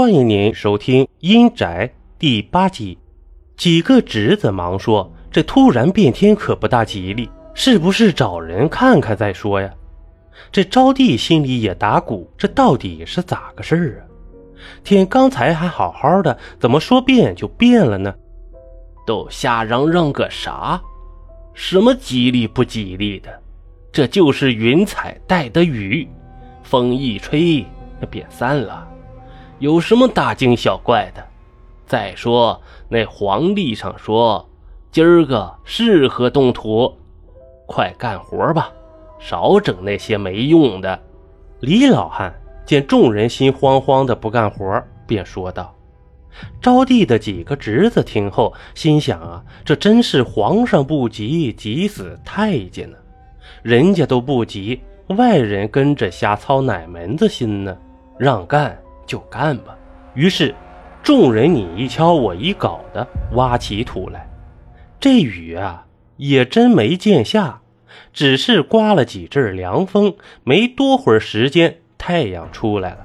欢迎您收听《阴宅》第八集。几个侄子忙说：“这突然变天可不大吉利，是不是找人看看再说呀？”这招娣心里也打鼓，这到底是咋个事儿啊？天刚才还好好的，怎么说变就变了呢？都瞎嚷嚷个啥？什么吉利不吉利的？这就是云彩带的雨，风一吹，那便散了。有什么大惊小怪的？再说那黄历上说，今儿个适合动土，快干活吧，少整那些没用的。李老汉见众人心慌慌的不干活，便说道：“招娣的几个侄子听后，心想啊，这真是皇上不急，急死太监呢。人家都不急，外人跟着瞎操哪门子心呢？让干。”就干吧。于是，众人你一敲我一镐的挖起土来。这雨啊，也真没见下，只是刮了几阵凉风。没多会儿时间，太阳出来了。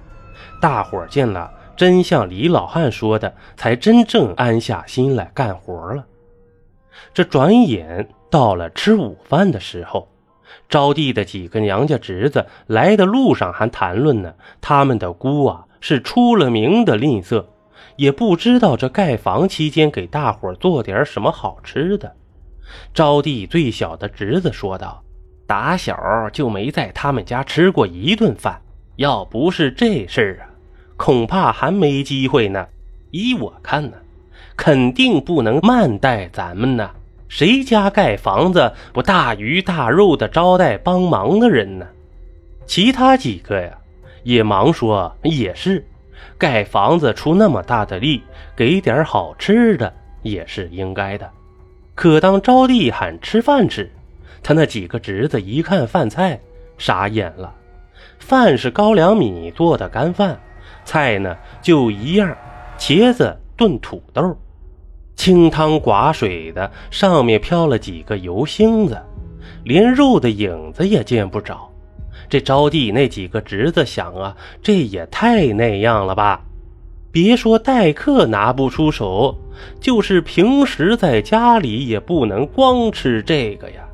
大伙儿见了，真像李老汉说的，才真正安下心来干活了。这转眼到了吃午饭的时候，招娣的几个娘家侄子来的路上还谈论呢，他们的姑啊。是出了名的吝啬，也不知道这盖房期间给大伙做点什么好吃的。招娣最小的侄子说道：“打小就没在他们家吃过一顿饭，要不是这事儿啊，恐怕还没机会呢。依我看呢，肯定不能慢待咱们呢。谁家盖房子不大鱼大肉的招待帮忙的人呢？其他几个呀？”也忙说：“也是，盖房子出那么大的力，给点好吃的也是应该的。可当招娣喊吃饭时，他那几个侄子一看饭菜，傻眼了。饭是高粱米做的干饭，菜呢就一样，茄子炖土豆，清汤寡水的，上面飘了几个油星子，连肉的影子也见不着。”这招娣那几个侄子想啊，这也太那样了吧！别说待客拿不出手，就是平时在家里也不能光吃这个呀。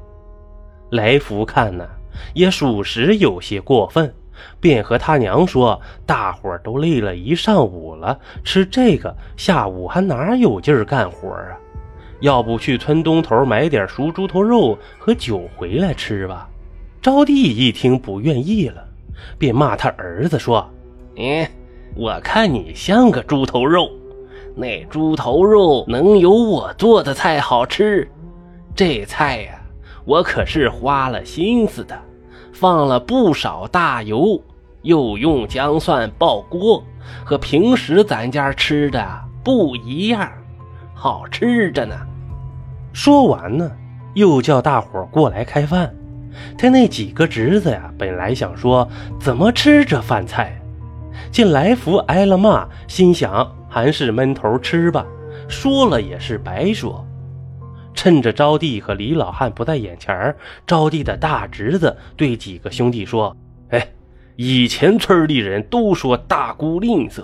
来福看呢，也属实有些过分，便和他娘说：“大伙都累了一上午了，吃这个下午还哪有劲儿干活啊？要不去村东头买点熟猪头肉和酒回来吃吧。”招娣一听不愿意了，便骂他儿子说：“你，我看你像个猪头肉，那猪头肉能有我做的菜好吃？这菜呀，我可是花了心思的，放了不少大油，又用姜蒜爆锅，和平时咱家吃的不一样，好吃着呢。”说完呢，又叫大伙过来开饭。他那几个侄子呀，本来想说怎么吃这饭菜，见来福挨了骂，心想还是闷头吃吧，说了也是白说。趁着招娣和李老汉不在眼前，招娣的大侄子对几个兄弟说：“哎，以前村里人都说大姑吝啬，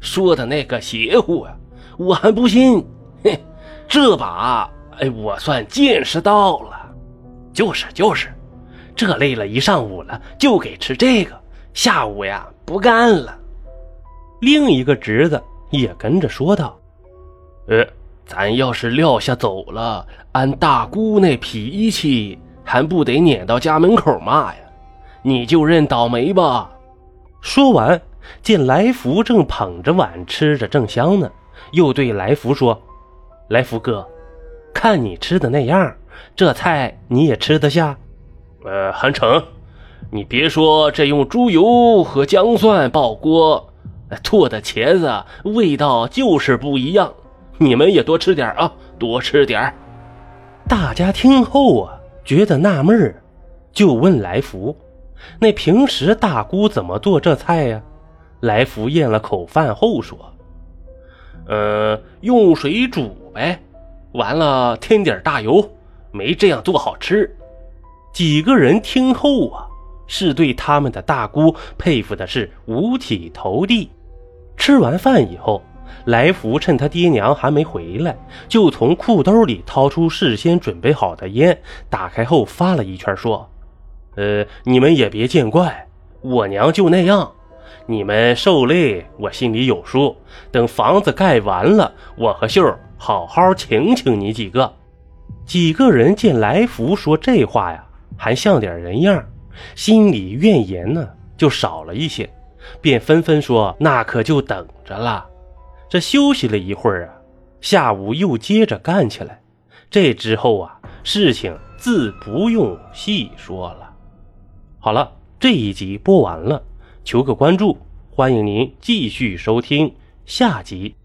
说的那个邪乎啊，我还不信。嘿，这把哎，我算见识到了。就是就是。”这累了一上午了，就给吃这个。下午呀，不干了。另一个侄子也跟着说道：“呃，咱要是撂下走了，按大姑那脾气，还不得撵到家门口骂呀？你就认倒霉吧。”说完，见来福正捧着碗吃着正香呢，又对来福说：“来福哥，看你吃的那样，这菜你也吃得下？”呃，韩成，你别说，这用猪油和姜蒜爆锅做的茄子，味道就是不一样。你们也多吃点啊，多吃点大家听后啊，觉得纳闷，就问来福：“那平时大姑怎么做这菜呀？”来福咽了口饭后说：“呃，用水煮呗，完了添点大油，没这样做好吃。”几个人听后啊，是对他们的大姑佩服的是五体投地。吃完饭以后，来福趁他爹娘还没回来，就从裤兜里掏出事先准备好的烟，打开后发了一圈，说：“呃，你们也别见怪，我娘就那样。你们受累，我心里有数。等房子盖完了，我和秀儿好好请请你几个。”几个人见来福说这话呀，还像点人样，心里怨言呢就少了一些，便纷纷说：“那可就等着了。”这休息了一会儿啊，下午又接着干起来。这之后啊，事情自不用细说了。好了，这一集播完了，求个关注，欢迎您继续收听下集。